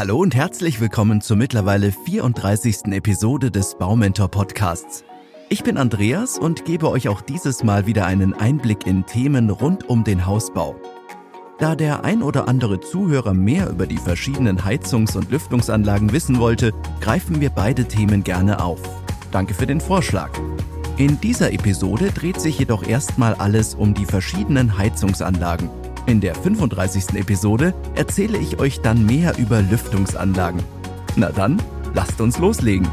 Hallo und herzlich willkommen zur mittlerweile 34. Episode des Baumentor Podcasts. Ich bin Andreas und gebe euch auch dieses Mal wieder einen Einblick in Themen rund um den Hausbau. Da der ein oder andere Zuhörer mehr über die verschiedenen Heizungs- und Lüftungsanlagen wissen wollte, greifen wir beide Themen gerne auf. Danke für den Vorschlag. In dieser Episode dreht sich jedoch erstmal alles um die verschiedenen Heizungsanlagen in der 35. Episode erzähle ich euch dann mehr über Lüftungsanlagen. Na dann, lasst uns loslegen.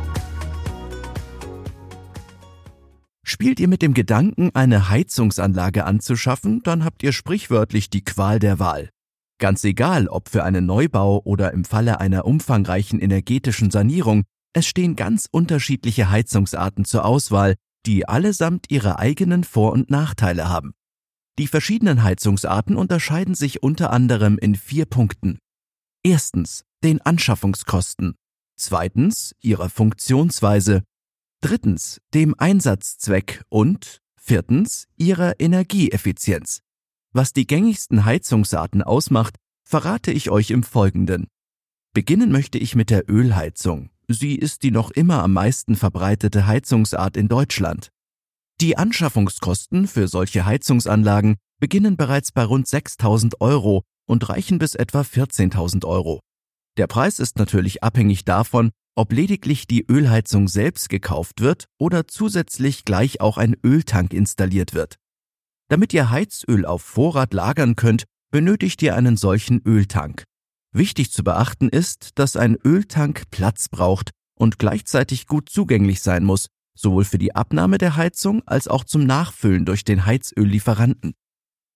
Spielt ihr mit dem Gedanken, eine Heizungsanlage anzuschaffen, dann habt ihr sprichwörtlich die Qual der Wahl. Ganz egal, ob für einen Neubau oder im Falle einer umfangreichen energetischen Sanierung, es stehen ganz unterschiedliche Heizungsarten zur Auswahl, die allesamt ihre eigenen Vor- und Nachteile haben. Die verschiedenen Heizungsarten unterscheiden sich unter anderem in vier Punkten. Erstens den Anschaffungskosten, zweitens ihrer Funktionsweise, drittens dem Einsatzzweck und viertens ihrer Energieeffizienz. Was die gängigsten Heizungsarten ausmacht, verrate ich euch im Folgenden. Beginnen möchte ich mit der Ölheizung. Sie ist die noch immer am meisten verbreitete Heizungsart in Deutschland. Die Anschaffungskosten für solche Heizungsanlagen beginnen bereits bei rund 6000 Euro und reichen bis etwa 14.000 Euro. Der Preis ist natürlich abhängig davon, ob lediglich die Ölheizung selbst gekauft wird oder zusätzlich gleich auch ein Öltank installiert wird. Damit ihr Heizöl auf Vorrat lagern könnt, benötigt ihr einen solchen Öltank. Wichtig zu beachten ist, dass ein Öltank Platz braucht und gleichzeitig gut zugänglich sein muss, sowohl für die Abnahme der Heizung als auch zum Nachfüllen durch den Heizöllieferanten.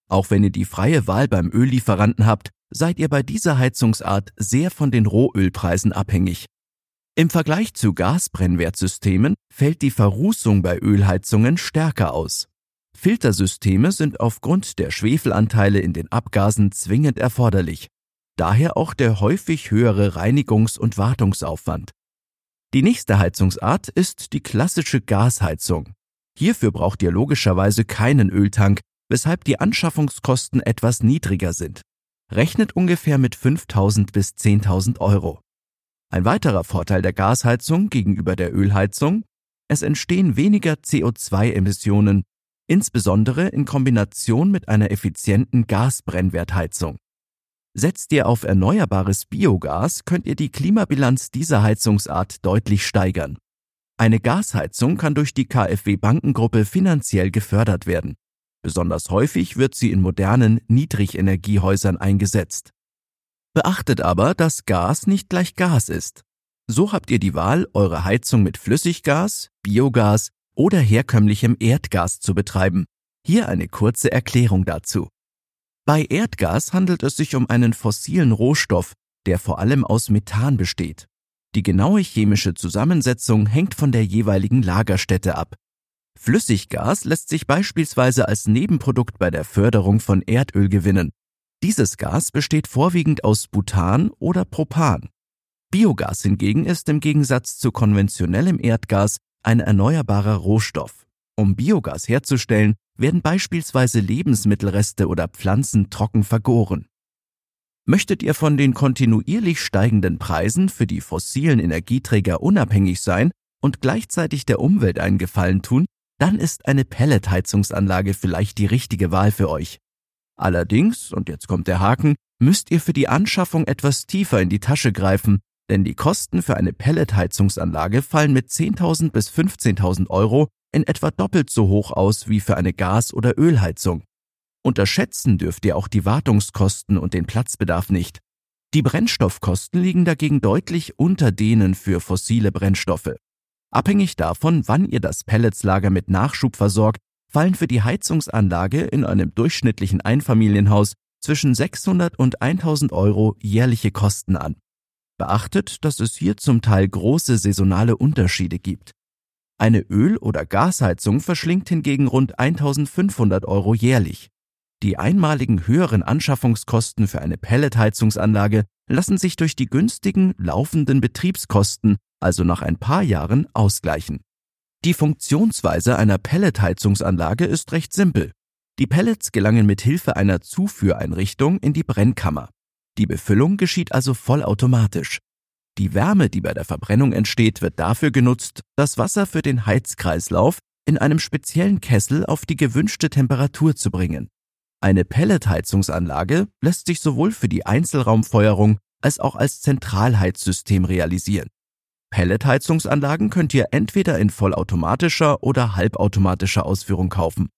Auch wenn ihr die freie Wahl beim Öllieferanten habt, seid ihr bei dieser Heizungsart sehr von den Rohölpreisen abhängig. Im Vergleich zu Gasbrennwertsystemen fällt die Verrußung bei Ölheizungen stärker aus. Filtersysteme sind aufgrund der Schwefelanteile in den Abgasen zwingend erforderlich. Daher auch der häufig höhere Reinigungs- und Wartungsaufwand. Die nächste Heizungsart ist die klassische Gasheizung. Hierfür braucht ihr logischerweise keinen Öltank, weshalb die Anschaffungskosten etwas niedriger sind. Rechnet ungefähr mit 5000 bis 10.000 Euro. Ein weiterer Vorteil der Gasheizung gegenüber der Ölheizung, es entstehen weniger CO2-Emissionen, insbesondere in Kombination mit einer effizienten Gasbrennwertheizung. Setzt ihr auf erneuerbares Biogas, könnt ihr die Klimabilanz dieser Heizungsart deutlich steigern. Eine Gasheizung kann durch die KfW Bankengruppe finanziell gefördert werden. Besonders häufig wird sie in modernen Niedrigenergiehäusern eingesetzt. Beachtet aber, dass Gas nicht gleich Gas ist. So habt ihr die Wahl, eure Heizung mit Flüssiggas, Biogas oder herkömmlichem Erdgas zu betreiben. Hier eine kurze Erklärung dazu. Bei Erdgas handelt es sich um einen fossilen Rohstoff, der vor allem aus Methan besteht. Die genaue chemische Zusammensetzung hängt von der jeweiligen Lagerstätte ab. Flüssiggas lässt sich beispielsweise als Nebenprodukt bei der Förderung von Erdöl gewinnen. Dieses Gas besteht vorwiegend aus Butan oder Propan. Biogas hingegen ist im Gegensatz zu konventionellem Erdgas ein erneuerbarer Rohstoff. Um Biogas herzustellen, werden beispielsweise Lebensmittelreste oder Pflanzen trocken vergoren. Möchtet ihr von den kontinuierlich steigenden Preisen für die fossilen Energieträger unabhängig sein und gleichzeitig der Umwelt einen Gefallen tun, dann ist eine Pelletheizungsanlage vielleicht die richtige Wahl für euch. Allerdings, und jetzt kommt der Haken, müsst ihr für die Anschaffung etwas tiefer in die Tasche greifen, denn die Kosten für eine Pelletheizungsanlage fallen mit 10.000 bis 15.000 Euro in etwa doppelt so hoch aus wie für eine Gas- oder Ölheizung. Unterschätzen dürft ihr auch die Wartungskosten und den Platzbedarf nicht. Die Brennstoffkosten liegen dagegen deutlich unter denen für fossile Brennstoffe. Abhängig davon, wann ihr das Pelletslager mit Nachschub versorgt, fallen für die Heizungsanlage in einem durchschnittlichen Einfamilienhaus zwischen 600 und 1000 Euro jährliche Kosten an. Beachtet, dass es hier zum Teil große saisonale Unterschiede gibt. Eine Öl- oder Gasheizung verschlingt hingegen rund 1500 Euro jährlich. Die einmaligen höheren Anschaffungskosten für eine Pelletheizungsanlage lassen sich durch die günstigen laufenden Betriebskosten, also nach ein paar Jahren, ausgleichen. Die Funktionsweise einer Pelletheizungsanlage ist recht simpel. Die Pellets gelangen mit Hilfe einer Zuführeinrichtung in die Brennkammer. Die Befüllung geschieht also vollautomatisch. Die Wärme, die bei der Verbrennung entsteht, wird dafür genutzt, das Wasser für den Heizkreislauf in einem speziellen Kessel auf die gewünschte Temperatur zu bringen. Eine Pelletheizungsanlage lässt sich sowohl für die Einzelraumfeuerung als auch als Zentralheizsystem realisieren. Pelletheizungsanlagen könnt ihr entweder in vollautomatischer oder halbautomatischer Ausführung kaufen.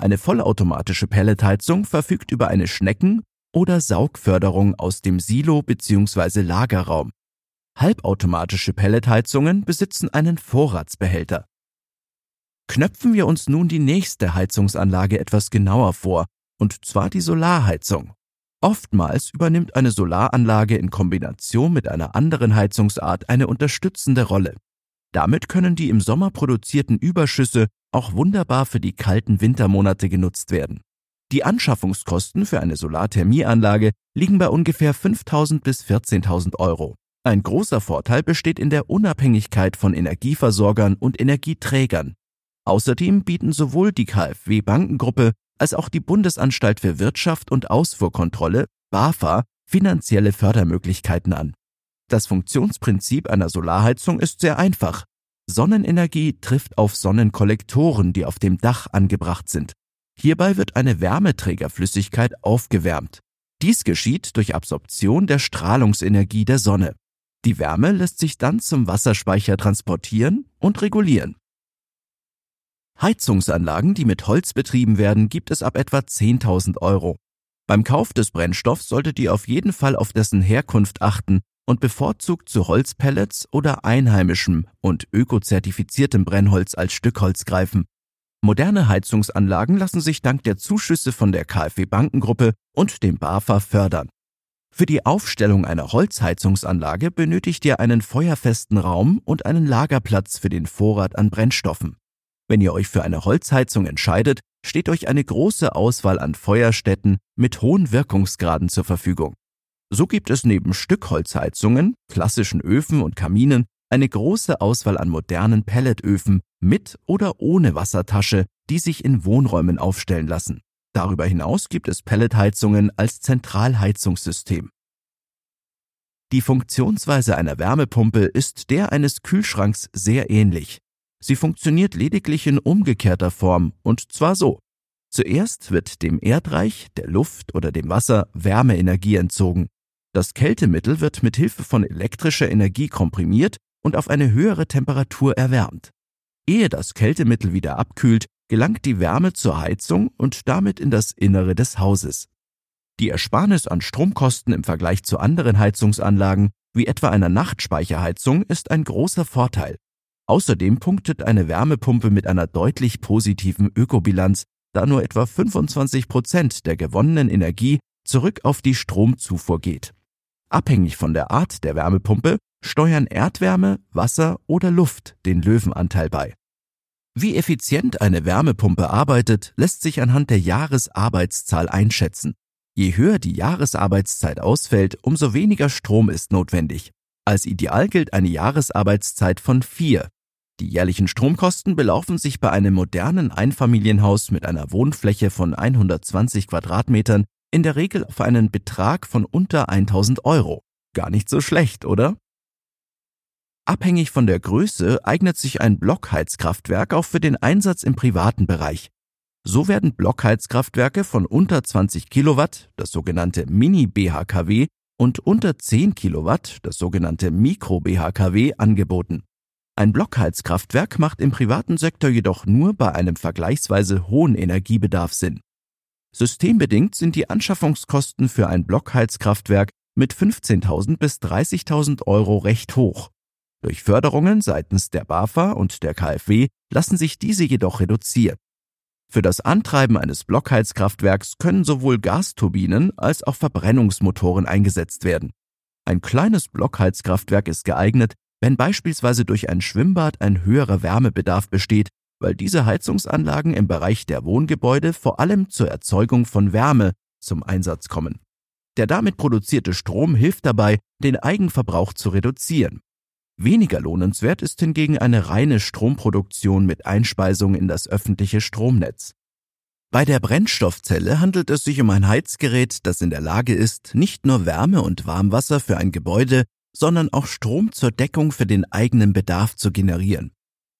Eine vollautomatische Pelletheizung verfügt über eine Schnecken- oder Saugförderung aus dem Silo bzw. Lagerraum. Halbautomatische Pelletheizungen besitzen einen Vorratsbehälter. Knöpfen wir uns nun die nächste Heizungsanlage etwas genauer vor, und zwar die Solarheizung. Oftmals übernimmt eine Solaranlage in Kombination mit einer anderen Heizungsart eine unterstützende Rolle. Damit können die im Sommer produzierten Überschüsse auch wunderbar für die kalten Wintermonate genutzt werden. Die Anschaffungskosten für eine Solarthermieanlage liegen bei ungefähr 5.000 bis 14.000 Euro. Ein großer Vorteil besteht in der Unabhängigkeit von Energieversorgern und Energieträgern. Außerdem bieten sowohl die KfW Bankengruppe als auch die Bundesanstalt für Wirtschaft und Ausfuhrkontrolle BAFA finanzielle Fördermöglichkeiten an. Das Funktionsprinzip einer Solarheizung ist sehr einfach. Sonnenenergie trifft auf Sonnenkollektoren, die auf dem Dach angebracht sind. Hierbei wird eine Wärmeträgerflüssigkeit aufgewärmt. Dies geschieht durch Absorption der Strahlungsenergie der Sonne. Die Wärme lässt sich dann zum Wasserspeicher transportieren und regulieren. Heizungsanlagen, die mit Holz betrieben werden, gibt es ab etwa 10.000 Euro. Beim Kauf des Brennstoffs solltet ihr auf jeden Fall auf dessen Herkunft achten und bevorzugt zu Holzpellets oder einheimischem und ökozertifiziertem Brennholz als Stückholz greifen. Moderne Heizungsanlagen lassen sich dank der Zuschüsse von der KfW Bankengruppe und dem BAFA fördern. Für die Aufstellung einer Holzheizungsanlage benötigt ihr einen feuerfesten Raum und einen Lagerplatz für den Vorrat an Brennstoffen. Wenn ihr euch für eine Holzheizung entscheidet, steht euch eine große Auswahl an Feuerstätten mit hohen Wirkungsgraden zur Verfügung. So gibt es neben Stückholzheizungen, klassischen Öfen und Kaminen eine große Auswahl an modernen Pelletöfen mit oder ohne Wassertasche, die sich in Wohnräumen aufstellen lassen. Darüber hinaus gibt es Pelletheizungen als Zentralheizungssystem. Die Funktionsweise einer Wärmepumpe ist der eines Kühlschranks sehr ähnlich. Sie funktioniert lediglich in umgekehrter Form, und zwar so. Zuerst wird dem Erdreich, der Luft oder dem Wasser Wärmeenergie entzogen. Das Kältemittel wird mit Hilfe von elektrischer Energie komprimiert und auf eine höhere Temperatur erwärmt. Ehe das Kältemittel wieder abkühlt, gelangt die Wärme zur Heizung und damit in das Innere des Hauses. Die Ersparnis an Stromkosten im Vergleich zu anderen Heizungsanlagen, wie etwa einer Nachtspeicherheizung, ist ein großer Vorteil. Außerdem punktet eine Wärmepumpe mit einer deutlich positiven Ökobilanz, da nur etwa 25 Prozent der gewonnenen Energie zurück auf die Stromzufuhr geht. Abhängig von der Art der Wärmepumpe steuern Erdwärme, Wasser oder Luft den Löwenanteil bei. Wie effizient eine Wärmepumpe arbeitet, lässt sich anhand der Jahresarbeitszahl einschätzen. Je höher die Jahresarbeitszeit ausfällt, umso weniger Strom ist notwendig. Als ideal gilt eine Jahresarbeitszeit von vier, die jährlichen Stromkosten belaufen sich bei einem modernen Einfamilienhaus mit einer Wohnfläche von 120 Quadratmetern in der Regel auf einen Betrag von unter 1000 Euro. Gar nicht so schlecht, oder? Abhängig von der Größe eignet sich ein Blockheizkraftwerk auch für den Einsatz im privaten Bereich. So werden Blockheizkraftwerke von unter 20 Kilowatt, das sogenannte Mini-BHKW, und unter 10 Kilowatt, das sogenannte Mikro-BHKW, angeboten. Ein Blockheizkraftwerk macht im privaten Sektor jedoch nur bei einem vergleichsweise hohen Energiebedarf Sinn. Systembedingt sind die Anschaffungskosten für ein Blockheizkraftwerk mit 15.000 bis 30.000 Euro recht hoch. Durch Förderungen seitens der BAFA und der KfW lassen sich diese jedoch reduzieren. Für das Antreiben eines Blockheizkraftwerks können sowohl Gasturbinen als auch Verbrennungsmotoren eingesetzt werden. Ein kleines Blockheizkraftwerk ist geeignet, wenn beispielsweise durch ein Schwimmbad ein höherer Wärmebedarf besteht, weil diese Heizungsanlagen im Bereich der Wohngebäude vor allem zur Erzeugung von Wärme zum Einsatz kommen. Der damit produzierte Strom hilft dabei, den Eigenverbrauch zu reduzieren. Weniger lohnenswert ist hingegen eine reine Stromproduktion mit Einspeisung in das öffentliche Stromnetz. Bei der Brennstoffzelle handelt es sich um ein Heizgerät, das in der Lage ist, nicht nur Wärme und Warmwasser für ein Gebäude, sondern auch Strom zur Deckung für den eigenen Bedarf zu generieren.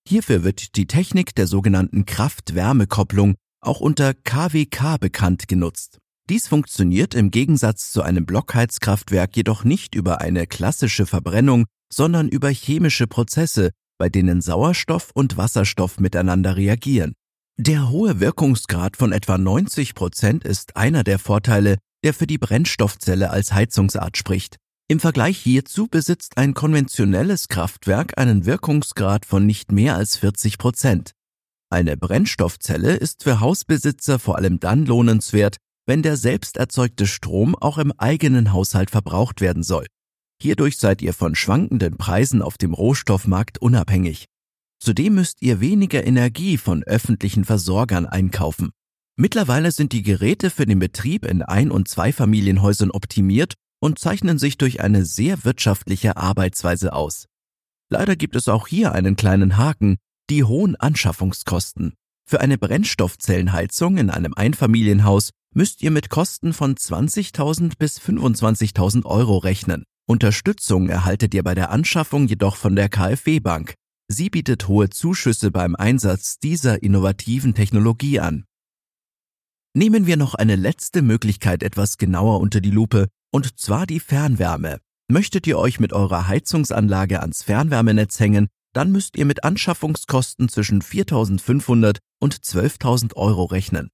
Hierfür wird die Technik der sogenannten Kraft-Wärme-Kopplung auch unter KWK bekannt genutzt. Dies funktioniert im Gegensatz zu einem Blockheizkraftwerk jedoch nicht über eine klassische Verbrennung, sondern über chemische Prozesse, bei denen Sauerstoff und Wasserstoff miteinander reagieren. Der hohe Wirkungsgrad von etwa 90 Prozent ist einer der Vorteile, der für die Brennstoffzelle als Heizungsart spricht. Im Vergleich hierzu besitzt ein konventionelles Kraftwerk einen Wirkungsgrad von nicht mehr als 40 Prozent. Eine Brennstoffzelle ist für Hausbesitzer vor allem dann lohnenswert, wenn der selbst erzeugte Strom auch im eigenen Haushalt verbraucht werden soll. Hierdurch seid ihr von schwankenden Preisen auf dem Rohstoffmarkt unabhängig. Zudem müsst ihr weniger Energie von öffentlichen Versorgern einkaufen. Mittlerweile sind die Geräte für den Betrieb in Ein- und Zweifamilienhäusern optimiert und zeichnen sich durch eine sehr wirtschaftliche Arbeitsweise aus. Leider gibt es auch hier einen kleinen Haken, die hohen Anschaffungskosten. Für eine Brennstoffzellenheizung in einem Einfamilienhaus müsst ihr mit Kosten von 20.000 bis 25.000 Euro rechnen. Unterstützung erhaltet ihr bei der Anschaffung jedoch von der KfW Bank. Sie bietet hohe Zuschüsse beim Einsatz dieser innovativen Technologie an. Nehmen wir noch eine letzte Möglichkeit etwas genauer unter die Lupe, und zwar die Fernwärme. Möchtet ihr euch mit eurer Heizungsanlage ans Fernwärmenetz hängen, dann müsst ihr mit Anschaffungskosten zwischen 4.500 und 12.000 Euro rechnen.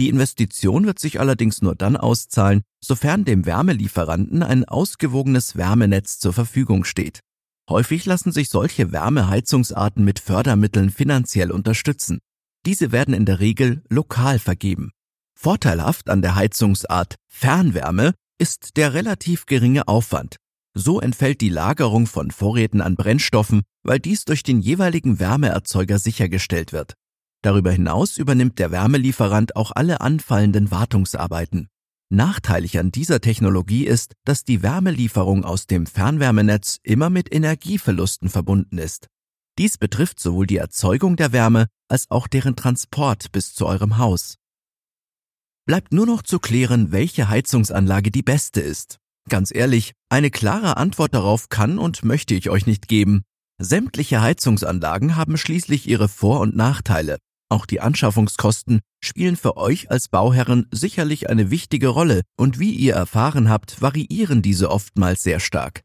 Die Investition wird sich allerdings nur dann auszahlen, sofern dem Wärmelieferanten ein ausgewogenes Wärmenetz zur Verfügung steht. Häufig lassen sich solche Wärmeheizungsarten mit Fördermitteln finanziell unterstützen. Diese werden in der Regel lokal vergeben. Vorteilhaft an der Heizungsart Fernwärme ist der relativ geringe Aufwand. So entfällt die Lagerung von Vorräten an Brennstoffen, weil dies durch den jeweiligen Wärmeerzeuger sichergestellt wird. Darüber hinaus übernimmt der Wärmelieferant auch alle anfallenden Wartungsarbeiten. Nachteilig an dieser Technologie ist, dass die Wärmelieferung aus dem Fernwärmenetz immer mit Energieverlusten verbunden ist. Dies betrifft sowohl die Erzeugung der Wärme als auch deren Transport bis zu eurem Haus. Bleibt nur noch zu klären, welche Heizungsanlage die beste ist. Ganz ehrlich, eine klare Antwort darauf kann und möchte ich euch nicht geben. Sämtliche Heizungsanlagen haben schließlich ihre Vor- und Nachteile. Auch die Anschaffungskosten spielen für euch als Bauherren sicherlich eine wichtige Rolle und wie ihr erfahren habt, variieren diese oftmals sehr stark.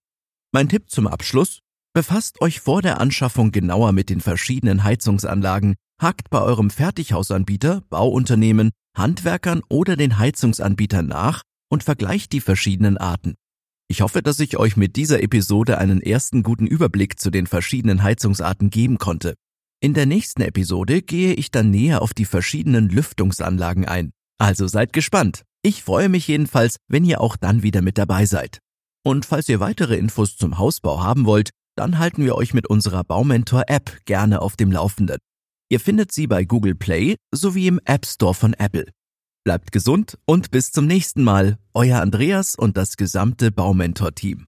Mein Tipp zum Abschluss? Befasst euch vor der Anschaffung genauer mit den verschiedenen Heizungsanlagen, hakt bei eurem Fertighausanbieter, Bauunternehmen, Handwerkern oder den Heizungsanbietern nach und vergleicht die verschiedenen Arten. Ich hoffe, dass ich euch mit dieser Episode einen ersten guten Überblick zu den verschiedenen Heizungsarten geben konnte. In der nächsten Episode gehe ich dann näher auf die verschiedenen Lüftungsanlagen ein. Also seid gespannt. Ich freue mich jedenfalls, wenn ihr auch dann wieder mit dabei seid. Und falls ihr weitere Infos zum Hausbau haben wollt, dann halten wir euch mit unserer Baumentor-App gerne auf dem Laufenden. Ihr findet sie bei Google Play sowie im App Store von Apple. Bleibt gesund und bis zum nächsten Mal, euer Andreas und das gesamte Baumentor-Team.